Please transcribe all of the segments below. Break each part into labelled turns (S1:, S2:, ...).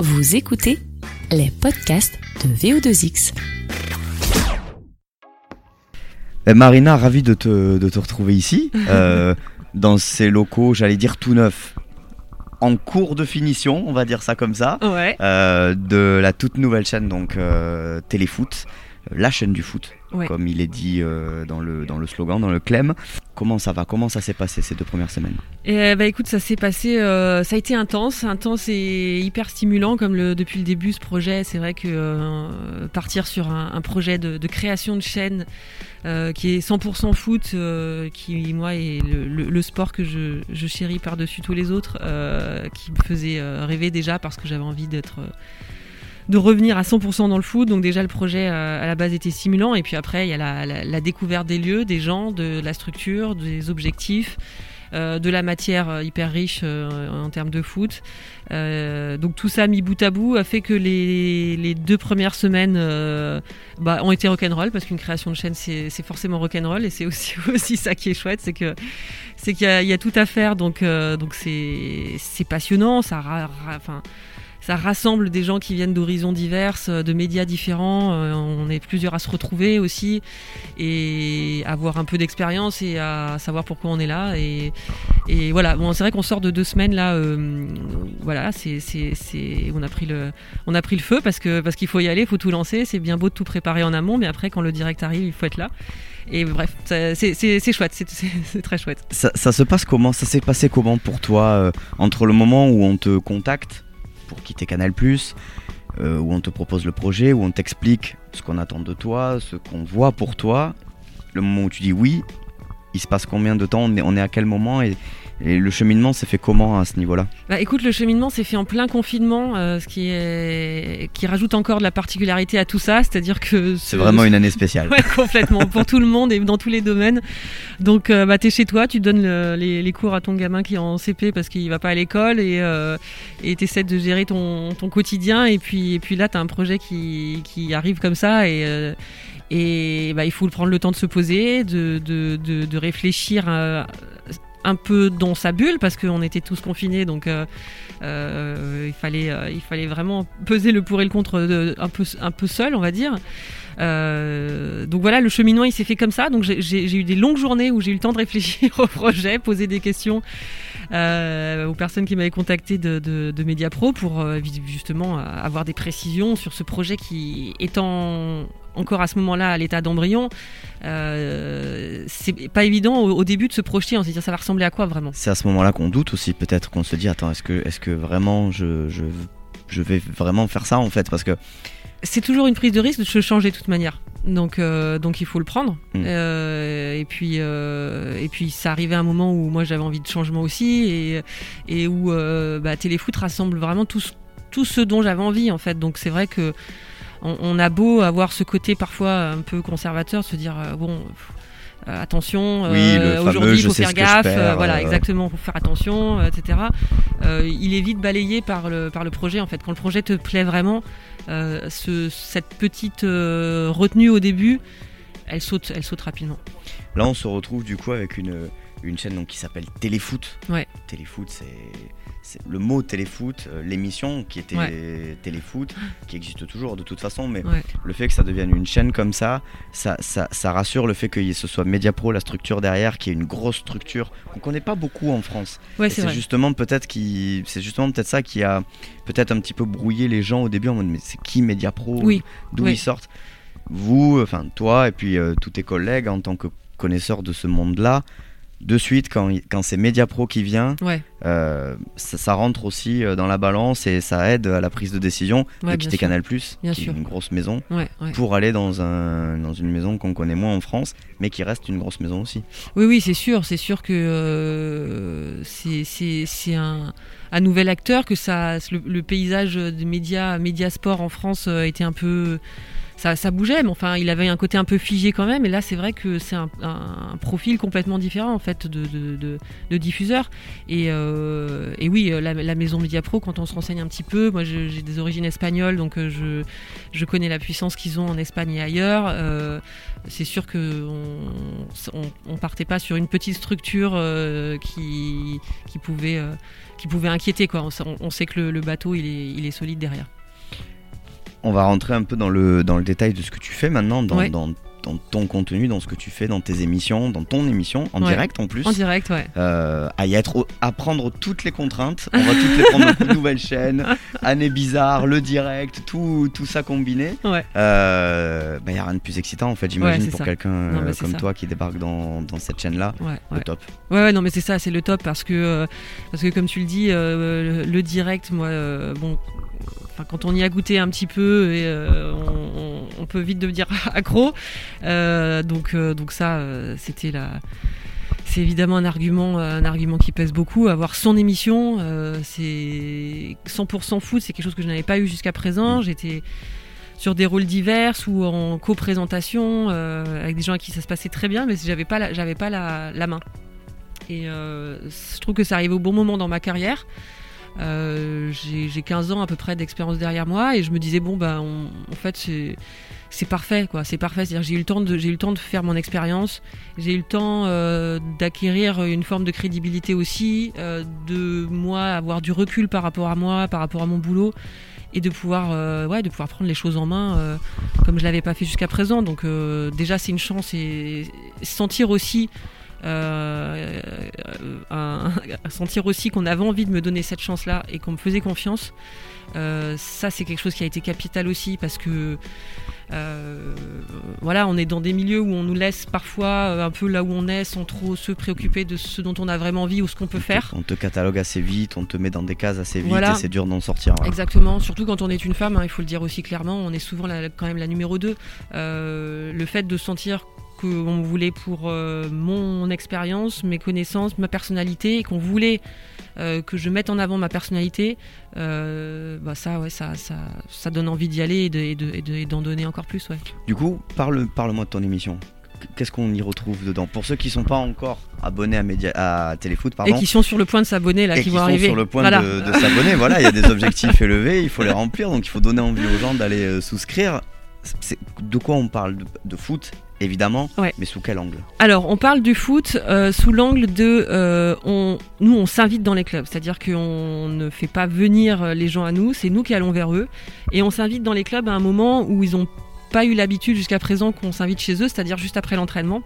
S1: Vous écoutez les podcasts de VO2X.
S2: Eh, Marina, ravi de te, de te retrouver ici, euh, dans ces locaux, j'allais dire tout neufs, en cours de finition, on va dire ça comme ça,
S3: Ouais.
S2: euh, de la toute nouvelle chaîne donc euh, Téléfoot, la chaîne du foot,
S3: Ouais.
S2: comme il est dit euh, dans, le, dans le slogan, dans le clem. Comment ça va? Comment ça s'est passé ces deux premières semaines?
S3: Et euh, bah écoute, ça s'est passé, euh, ça a été intense, intense et hyper stimulant comme le, depuis le début ce projet. C'est vrai que euh, partir sur un, un projet de, de création de chaîne qui est 100% foot, qui moi est le, le- le sport que je, je chéris par-dessus tous les autres, qui me faisait rêver déjà parce que j'avais envie d'être de revenir à 100% dans le foot. Donc déjà le projet euh, à la base était stimulant et puis après il y a la, découverte des lieux, des gens, de la structure, des objectifs. euh, de la matière euh, hyper riche en termes de foot. Donc tout ça mis bout à bout a fait que les, les deux premières semaines bah, ont été rock'n'roll parce qu'une création de chaîne c'est forcément rock'n'roll et c'est aussi, aussi ça qui est chouette, c'est que qu'il y, a- tout à faire donc c'est passionnant, ça enfin ça rassemble des gens qui viennent d'horizons divers, euh, de médias différents. euh, On est plusieurs à se retrouver aussi et avoir un peu d'expérience et à savoir pourquoi on est là. Et, voilà, c'est vrai qu'on sort de deux semaines là. euh, voilà, on a pris le, feu parce qu'il faut y aller, il faut tout lancer. C'est bien beau de tout préparer en amont, mais après quand le direct arrive, il faut être là. Et bref, c'est, chouette, c'est, très chouette.
S2: ça, se passe comment? Ça s'est passé comment pour toi entre le moment où on te contacte pour quitter Canal+, euh, où on te propose le projet, où on t'explique ce qu'on attend de toi, ce qu'on voit pour toi, le moment où tu dis oui, il se passe combien de temps On est, on est à quel moment et, et le cheminement s'est fait comment à ce niveau-là?
S3: Bah, écoute, le cheminement s'est fait en plein confinement, euh, ce qui est qui rajoute encore de la particularité à tout ça, c'est-à-dire que
S2: C'est vraiment une année spéciale.
S3: Ouais, complètement, pour tout le monde et dans tous les domaines. Donc, euh, bah, t'es chez toi, tu donnes le- les, les cours à ton gamin qui est en CP parce qu'il va pas à l'école et euh, et t'essaies de gérer ton, ton quotidien. Et puis, et puis là, t'as un projet qui, qui arrive comme ça et euh, et bah, il faut prendre le temps de se poser, de, de, de, réfléchir euh, un peu dans sa bulle parce qu'on était tous confinés, donc euh, euh, il fallait il fallait vraiment peser le pour et le contre un peu un peu seul, on va dire. Donc voilà, le cheminement il s'est fait comme ça. Donc j'ai- eu des longues journées où j'ai eu le temps de réfléchir au projet, poser des questions aux personnes qui m'avaient contacté de, de, de Mediapro pour justement avoir des précisions sur ce projet qui étant encore à ce moment-là à l'état d'embryon, euh, c'est pas évident au, au début de se projeter, on se dit ça va ressembler à quoi vraiment?
S2: C'est à ce moment-là qu'on doute aussi, peut-être qu'on se dit attends, est-ce que, est-ce que vraiment je, je, je vais vraiment faire ça en fait? Parce que
S3: c'est toujours une prise de risque de se changer de toute manière. Donc, euh, donc il faut le prendre.
S2: Mm.
S3: Euh, et puis, euh, et puis, ça arrivait à un moment où moi j'avais envie de changement aussi, et, et où bah, Téléfoot rassemble vraiment tout, ce- tout ce dont j'avais envie en fait. Donc c'est vrai que on, on a beau avoir ce côté parfois un peu conservateur, se dire euh, bon. euh, attention, euh,
S2: Oui,
S3: aujourd'hui il faut faire gaffe, euh, voilà exactement, faut faire attention, etc. Il est vite balayé par le par le projet en fait. Quand le projet te plaît vraiment, ce, cette petite retenue au début, elle saute, elle saute rapidement.
S2: Là, on se retrouve du coup avec une, une chaîne donc, qui s'appelle Téléfoot.
S3: Ouais.
S2: Téléfoot, c'est c'est le mot Téléfoot, euh, l'émission qui était Téléfoot, qui existe toujours de toute façon, mais
S3: Ouais.
S2: le fait que ça devienne une chaîne comme ça, ça, ça, ça rassure le fait que ce soit Mediapro, la structure derrière, qui est une grosse structure qu'on connaît pas beaucoup en France. Et
S3: c'est
S2: justement peut-être qui, c'est justement peut-être ça qui a peut-être un petit peu brouillé les gens au début en mode mais c'est qui Mediapro
S3: Oui,
S2: D'où
S3: oui.
S2: ils sortent? Vous, enfin toi et puis euh, tous tes collègues en tant que connaisseurs de ce monde-là, de suite quand, quand c'est Mediapro qui vient,
S3: Ouais,
S2: euh, ça, ça rentre aussi euh, dans la balance et ça aide à la prise de décision
S3: ouais,
S2: de quitter
S3: sûr.
S2: Canal+, qui
S3: sûr.
S2: est une grosse maison,
S3: Ouais,
S2: pour aller dans, un, dans une maison qu'on connaît moins en France, mais qui reste une grosse maison aussi.
S3: Oui, oui, c'est sûr, c'est sûr que euh, c'est un un nouvel acteur que ça le, le paysage des médias médias sport en France euh, été un peu ça, bougeait, mais enfin, il avait un côté un peu figé quand même. Et là, c'est vrai que c'est un, profil complètement différent en fait de, diffuseur. Et, euh, oui, la, la, maison Mediapro, quand on se renseigne un petit peu, moi j'ai des origines espagnoles, donc je, je connais la puissance qu'ils ont en Espagne et ailleurs. Euh, c'est sûr que on, on, on, partait pas sur une petite structure euh, qui, pouvait qui pouvait inquiéter. On, sait que le, bateau il est solide derrière.
S2: On va rentrer un peu dans le, dans le détail de ce que tu fais maintenant, dans, ouais. dans, dans, ton contenu, dans ce que tu fais, dans tes émissions, dans ton émission, en
S3: ouais.
S2: direct en plus.
S3: En direct, ouais.
S2: Euh, à y être, à prendre toutes les contraintes. On va toutes les prendre une nouvelle chaîne, année bizarre, le direct, tout, tout ça combiné. Il
S3: ouais.
S2: euh, bah, y a rien de plus excitant en fait, j'imagine,
S3: ouais,
S2: pour quelqu'un euh, comme
S3: ça.
S2: toi qui débarque dans, dans cette chaîne-là.
S3: Ouais,
S2: Le top.
S3: Ouais, ouais, non, mais c'est ça, c'est le top parce que, euh, parce que comme tu le dis, le, direct, moi, bon, enfin, quand on y a goûté un petit peu, et, euh, on, peut vite devenir accro. Euh, donc, euh, donc ça, c'était la. C'est évidemment un argument, un argument qui pèse beaucoup. Avoir son émission, euh, c'est 100% foot, c'est quelque chose que je n'avais pas eu jusqu'à présent. J'étais sur des rôles divers ou en co-présentation euh, avec des gens à qui ça se passait très bien, mais j'avais pas la, j'avais pas la, la main. Et euh, je trouve que ça arrive au bon moment dans ma carrière. Euh, j'ai 15 ans à peu près d'expérience derrière moi et je me disais bon bah en fait c'est parfait quoi. C'est parfait. C'est à dire j'ai eu le temps de j'ai eu le temps de faire mon expérience. J'ai eu le temps euh, d'acquérir une forme de crédibilité aussi euh, de moi avoir du recul par rapport à moi par rapport à mon boulot et de pouvoir euh, ouais de pouvoir prendre les choses en main comme je l'avais pas fait jusqu'à présent. Donc déjà c'est une chance et sentir aussi euh, un, sentir aussi qu'on avait envie de me donner cette chance-là et qu'on me faisait confiance. Euh, ça, c'est quelque chose qui a été capital aussi parce que euh, voilà, on est dans des milieux où on nous laisse parfois euh, un peu là où on est sans trop se préoccuper de ce dont on a vraiment envie ou ce qu'on peut faire.
S2: On te catalogue assez vite, on te met dans des cases assez vite
S3: Voilà.
S2: et c'est dur d'en sortir. Voilà.
S3: Exactement, surtout quand on est une femme, hein, il faut le dire aussi clairement, on est souvent la, quand même la numéro 2. Euh, le fait de sentir qu'on voulait pour euh, mon expérience, mes connaissances, ma personnalité, et qu'on voulait euh, que je mette en avant ma personnalité, euh, bah ça, ouais, ça, ça, ça donne envie d'y aller et d'en de, et de, et d'en donner encore plus. Ouais.
S2: Du coup, parle, parle-moi de ton émission. Qu'est-ce qu'on y retrouve dedans? Pour ceux qui sont pas encore abonnés à, Média, à Téléfoot, pardon,
S3: et qui sont sur le point de s'abonner là,
S2: et
S3: qui,
S2: qui
S3: vont
S2: sont
S3: arriver.
S2: sur le point
S3: voilà.
S2: de, de s'abonner, voilà, il y a des objectifs élevés, il faut les remplir, donc il faut donner envie aux gens d'aller souscrire. C'est, de quoi on parle de, de foot? Évidemment,
S3: ouais.
S2: mais sous quel angle?
S3: Alors, on parle du foot euh, sous l'angle de, euh, on, nous, on s'invite dans les clubs, c'est-à-dire qu'on ne fait pas venir les gens à nous, c'est nous qui allons vers eux, et on s'invite dans les clubs à un moment où ils n'ont pas eu l'habitude jusqu'à présent qu'on s'invite chez eux, c'est-à-dire juste après l'entraînement.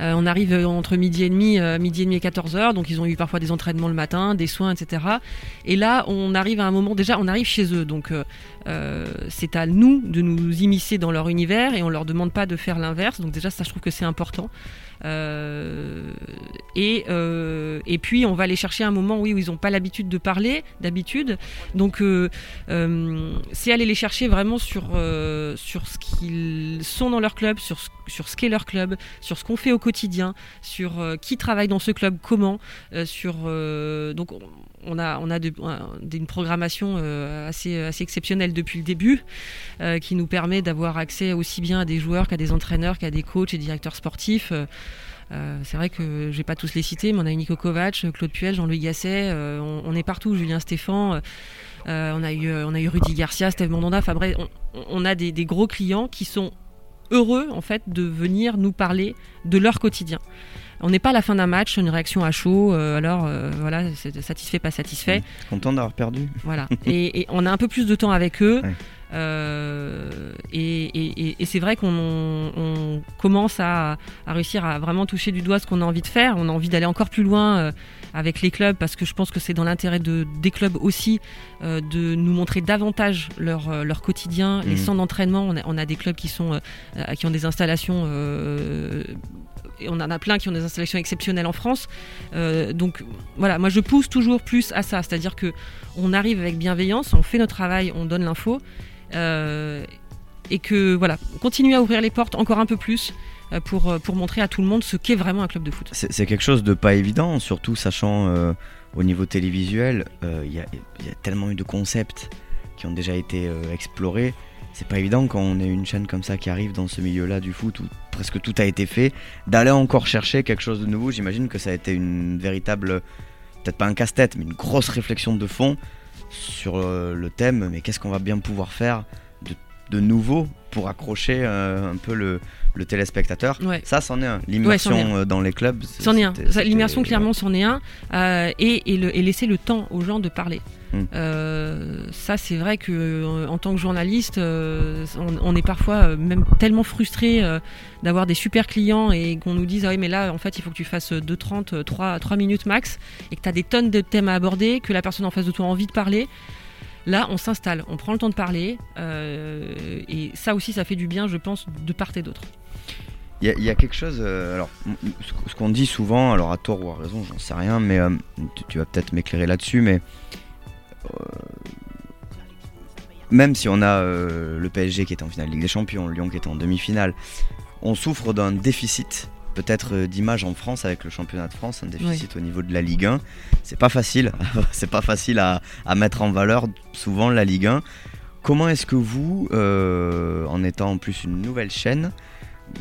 S3: Euh, on arrive entre midi et demi, euh, midi et demi et 14 heures, donc ils ont eu parfois des entraînements le matin, des soins, etc. Et là, on arrive à un moment, déjà, on arrive chez eux, donc euh, c'est à nous de nous immiscer dans leur univers et on leur demande pas de faire l'inverse. Donc déjà, ça, je trouve que c'est important. Euh, et, euh, et puis on va aller chercher un moment où ils n'ont pas l'habitude de parler d'habitude. Donc euh, c'est aller les chercher vraiment sur, sur ce qu'ils sont dans leur club, sur, sur ce qu'est leur club, sur ce qu'on fait au quotidien, sur qui travaille dans ce club, comment, sur donc on a, une programmation euh, assez, exceptionnelle depuis le début, euh, qui nous permet d'avoir accès aussi bien à des joueurs qu'à des entraîneurs, qu'à des coachs et directeurs sportifs. Euh, c'est vrai que je vais pas tous les citer, mais on a Nico Kovac, Claude Puel, Jean-Louis Gasset, on, est partout, Julien Stéphan, on, a eu, Rudy Garcia, Steve Mandanda, bref, on, a des, gros clients qui sont heureux en fait de venir nous parler de leur quotidien. On n'est pas à la fin d'un match, une réaction à chaud, euh, alors euh, voilà, c'est satisfait, pas satisfait.
S2: Mmh. Content d'avoir perdu.
S3: Voilà, et, et, on a un peu plus de temps avec eux. Ouais. Euh, et, et, et c'est vrai qu'on on commence à, à, réussir à vraiment toucher du doigt ce qu'on a envie de faire. On a envie d'aller encore plus loin avec les clubs parce que je pense que c'est dans l'intérêt de, des clubs aussi euh, de nous montrer davantage leur, euh, leur quotidien, mmh. les centres d'entraînement. On, on, a des clubs qui, sont, euh, qui ont des installations et on en a plein qui ont des installations exceptionnelles en France. Donc voilà, moi je pousse toujours plus à ça, c'est-à-dire que on arrive avec bienveillance, on fait notre travail, on donne l'info, et que voilà, on continue à ouvrir les portes encore un peu plus. Euh, Pour, pour montrer à tout le monde ce qu'est vraiment un club de foot.
S2: C'est quelque chose de pas évident, surtout sachant euh, au niveau télévisuel, il y, a tellement eu de concepts qui ont déjà été explorés c'est pas évident quand on est une chaîne comme ça qui arrive dans ce milieu-là du foot où presque tout a été fait, d'aller encore chercher quelque chose de nouveau. J'imagine que ça a été une véritable, peut-être pas un casse-tête, mais une grosse réflexion de fond sur euh, le thème. Mais qu'est-ce qu'on va bien pouvoir faire de, nouveau pour accrocher euh, un peu le, le téléspectateur.
S3: Ouais.
S2: Ça, c'en est un. L'immersion euh, dans les clubs.
S3: C'en est un. L'immersion, clairement, c'en est un. Euh, et, et, le- et laisser le temps aux gens de parler.
S2: Mm.
S3: Euh, ça, c'est vrai que en tant que journaliste, on, on est parfois même tellement frustré d'avoir des super clients et qu'on nous dise ah oui mais là en fait il faut que tu fasses 2,30, 3, 3 minutes max et que tu as des tonnes de thèmes à aborder, que la personne en face de toi a envie de parler. Là, on s'installe, on prend le temps de parler, euh, et ça aussi, ça fait du bien, je pense, de part et d'autre.
S2: Il y, a- quelque chose. euh, alors, ce qu- ce qu'on dit souvent, alors à tort ou à raison, j'en sais rien, mais euh, tu, vas peut-être m'éclairer là-dessus, mais. même si on a le PSG qui est en finale de Ligue des Champions, Lyon qui est en demi-finale, on souffre d'un déficit peut-être euh, d'image en France avec le championnat de France, un déficit au niveau de la Ligue 1. C'est pas facile, c'est pas facile à, à mettre en valeur souvent la Ligue 1. Comment est-ce que vous, euh, en étant en plus une nouvelle chaîne,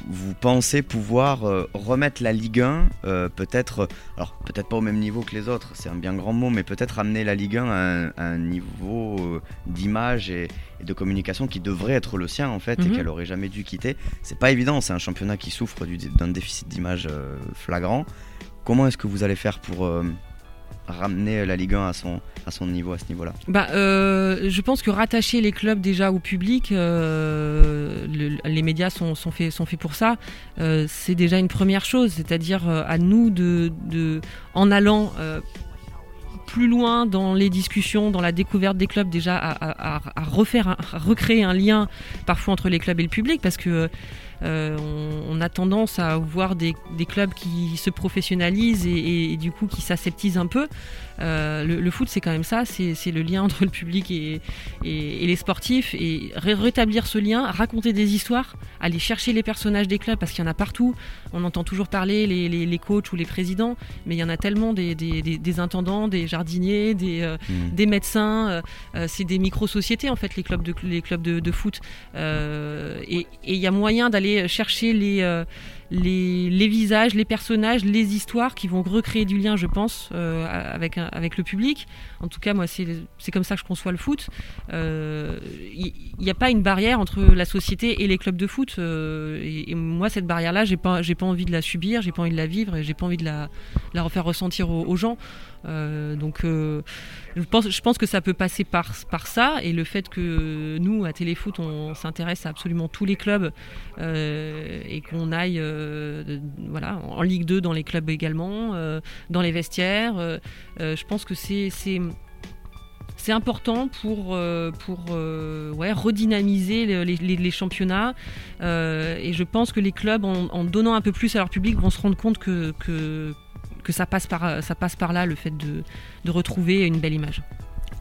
S2: vous pensez pouvoir euh, remettre la Ligue 1 euh, peut-être, alors peut-être pas au même niveau que les autres, c'est un bien grand mot, mais peut-être amener la Ligue 1 à un, à un niveau euh, d'image et, et de communication qui devrait être le sien en fait et
S3: Mhm.
S2: qu'elle aurait jamais dû quitter. C'est pas évident, c'est un championnat qui souffre du- d'un déficit d'image euh, flagrant. Comment est-ce que vous allez faire pour euh, ramener la Ligue 1 à son, à son niveau à ce niveau-là
S3: Bah, euh, je pense que rattacher les clubs déjà au public, euh, le- les médias sont, sont, faits, sont faits pour ça, euh, c'est déjà une première chose. C'est-à-dire à nous de, de en allant plus loin dans les discussions, dans la découverte des clubs, déjà à, refaire, à recréer un lien parfois entre les clubs et le public, parce que euh, on, on a tendance à voir des, des clubs qui se professionnalisent et, et- et du coup qui s'aseptisent un peu. Euh, le, le foot, c'est quand même ça, c'est le lien entre le public et, les sportifs, et ré- rétablir ce lien, raconter des histoires, aller chercher les personnages des clubs, parce qu'il y en a partout. On entend toujours parler les, les- les coachs ou les présidents, mais il y en a tellement des, des- des- des intendants, des jardiniers, des, euh, des médecins. c'est des micro-sociétés en fait, les clubs de, les clubs de, de foot. Et il y a moyen d'aller chercher les, euh, les, visages, les personnages, les histoires qui vont recréer du lien, je pense, euh, avec, avec le public. En tout cas, moi, c'est comme ça que je conçois le foot. Euh, Il n'y a pas une barrière entre la société et les clubs de foot. euh, et, moi, cette barrière-là, j'ai pas, pas envie de la subir, j'ai pas envie de la vivre et j'ai pas envie de la, la refaire ressentir aux, gens. Euh, donc, euh, je pense, je pense que ça peut passer par, par ça et le fait que nous, à Téléfoot, on s'intéresse à absolument tous les clubs euh, et qu'on aille euh, voilà, en Ligue 2 dans les clubs également, euh, dans les vestiaires. euh, je pense que c'est c'est important pour, pour redynamiser le- les, les- championnats. Et je pense que les clubs, en, en donnant un peu plus à leur public, vont se rendre compte que, que, que ça, passe par, ça passe par là, le fait de, de retrouver une belle image.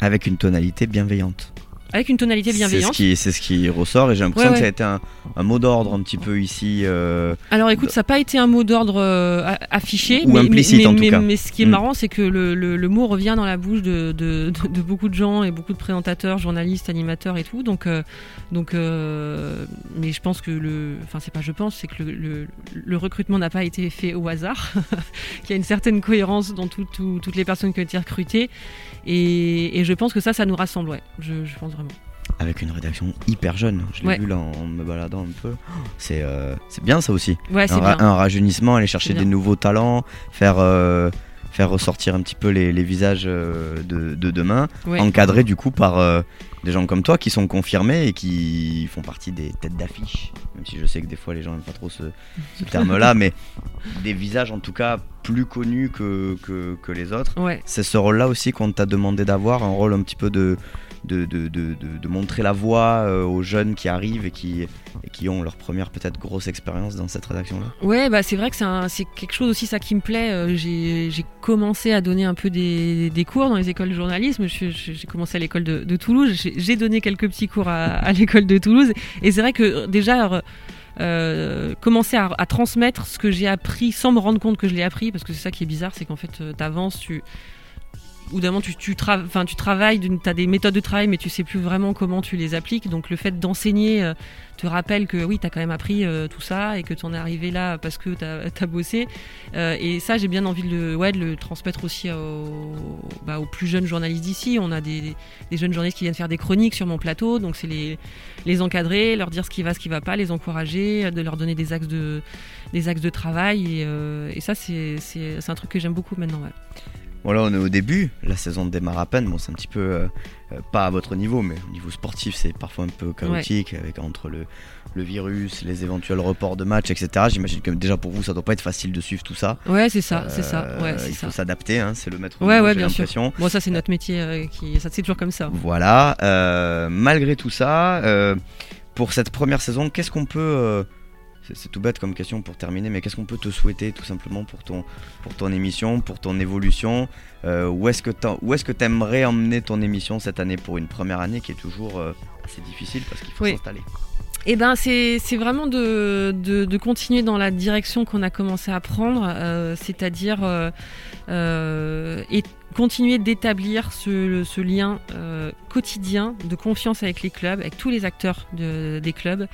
S2: Avec une tonalité bienveillante.
S3: Avec une tonalité bienveillante.
S2: c'est ce qui ressort et j'ai l'impression
S3: Ouais,
S2: que ça a été un, un mot d'ordre un petit peu ici. euh,
S3: Alors écoute, ça n'a pas été un mot d'ordre euh, affiché,
S2: Ou
S3: mais,
S2: implicite,
S3: mais,
S2: en tout cas.
S3: mais ce qui est
S2: Mm.
S3: marrant, c'est que le, le- le mot revient dans la bouche de, de- de- de beaucoup de gens et beaucoup de présentateurs, journalistes, animateurs et tout. Donc, euh, donc, mais je pense que le, enfin c'est pas je pense, c'est que le, le- le recrutement n'a pas été fait au hasard, qu'il y a une certaine cohérence dans tout- tout- toutes les personnes qui ont été recrutées, et, et je pense que ça, ça nous rassemble, ouais. Je, je pense vraiment.
S2: Avec une rédaction hyper jeune. Je l'ai
S3: Ouais.
S2: vu là en me baladant un peu. C'est euh, bien ça aussi.
S3: Ouais,
S2: un, ra-
S3: bien.
S2: un rajeunissement, aller chercher des nouveaux talents, faire, euh, faire ressortir un petit peu les, les visages euh, de, de demain,
S3: Ouais.
S2: encadrés du coup par euh, des gens comme toi qui sont confirmés et qui font partie des têtes d'affiche. Même si je sais que des fois les gens n'aiment pas trop ce, ce terme-là, mais des visages en tout cas plus connus que, que, que les autres.
S3: Ouais.
S2: C'est ce rôle-là aussi qu'on t'a demandé d'avoir, un rôle un petit peu de, de, de, de, de- montrer la voie euh, aux jeunes qui arrivent et qui, et qui ont leur première peut-être grosse expérience dans cette rédaction-là.
S3: Ouais, bah c'est vrai que c'est quelque chose aussi ça qui me plaît. Euh, J'ai commencé à donner un peu des, des cours dans les écoles de journalisme. J'ai commencé à l'école de, Toulouse. J'ai donné quelques petits cours à, l'école de Toulouse. Et c'est vrai que déjà euh, commencer à, transmettre ce que j'ai appris sans me rendre compte que je l'ai appris, parce que c'est ça qui est bizarre, c'est qu'en fait t'avances, tu ou d'un tu, tu, travailles, tu as des méthodes de travail, mais tu sais plus vraiment comment tu les appliques. Donc le fait d'enseigner euh, te rappelle que oui, tu as quand même appris euh, tout ça et que tu en es arrivé là parce que tu as, bossé. Euh, et ça, j'ai bien envie de le, ouais, de le transmettre aussi bah, aux, plus jeunes journalistes d'ici. On a des, jeunes journalistes qui viennent faire des chroniques sur mon plateau, donc c'est les, encadrer, leur dire ce qui va, ce qui va pas, les encourager, de leur donner des axes de, travail. Et, ça, c'est un truc que j'aime beaucoup maintenant.
S2: Voilà, on est au début, la saison démarre à peine. Bon, c'est un petit peu euh, euh, pas à votre niveau, mais au niveau sportif, c'est parfois un peu chaotique avec entre le, le, virus, les éventuels reports de matchs, etc. J'imagine que déjà pour vous, ça doit pas être facile de suivre tout ça.
S3: Ouais, c'est ça, c'est ça. Euh, ouais,
S2: il faut s'adapter, hein, c'est le maître.
S3: Ouais, ouais, bien sûr. Bon, ça c'est notre métier, qui, ça c'est toujours comme ça.
S2: Voilà. malgré tout ça, pour cette première saison, qu'est-ce qu'on peut c'est tout bête comme question pour terminer, mais qu'est-ce qu'on peut te souhaiter tout simplement pour ton, pour ton émission, pour ton évolution euh, Où est-ce que tu aimerais emmener ton émission cette année pour une première année qui est toujours euh, assez difficile parce qu'il faut s'installer?
S3: Eh ben, c'est vraiment de, de, continuer dans la direction qu'on a commencé à prendre, euh, c'est-à-dire euh, et continuer d'établir ce, ce, lien euh, quotidien de confiance avec les clubs, avec tous les acteurs de, des clubs,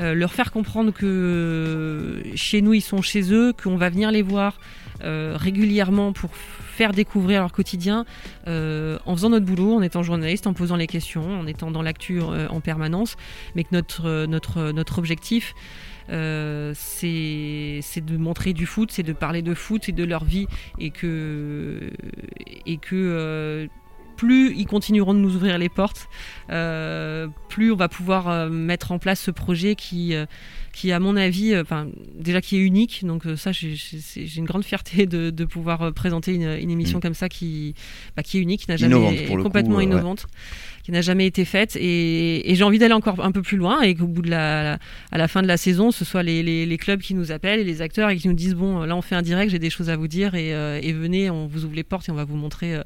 S3: euh, leur faire comprendre que chez nous ils sont chez eux, qu'on va venir les voir euh, régulièrement pour faire découvrir leur quotidien euh, en faisant notre boulot, en étant journaliste, en posant les questions, en étant dans l'actu en permanence, mais que notre, notre, notre objectif, c'est de montrer du foot, c'est de parler de foot et de leur vie et que, et que plus ils continueront de nous ouvrir les portes, euh, plus on va pouvoir euh, mettre en place ce projet qui, euh, qui à mon avis, enfin déjà qui est unique. Donc ça, j'ai une grande fierté de, de pouvoir présenter une, une émission mm. comme ça qui, bah, qui est unique, qui n'a jamais complètement innovante. qui n'a jamais été faite et, et j'ai envie d'aller encore un peu plus loin et qu'au bout de la, à la fin de la saison ce soit les, les, les, clubs qui nous appellent et les acteurs et qui nous disent bon là on fait un direct j'ai des choses à vous dire et, et, venez on vous ouvre les portes et on va vous montrer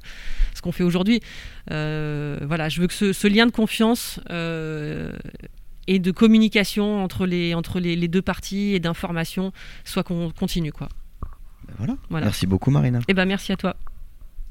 S3: ce qu'on fait aujourd'hui euh, voilà, je veux que ce, lien de confiance euh, et de communication entre les, entre les, deux parties et d'information soit qu'on continue. Quoi.
S2: Ben voilà. Merci beaucoup Marina.
S3: Et eh ben merci à toi.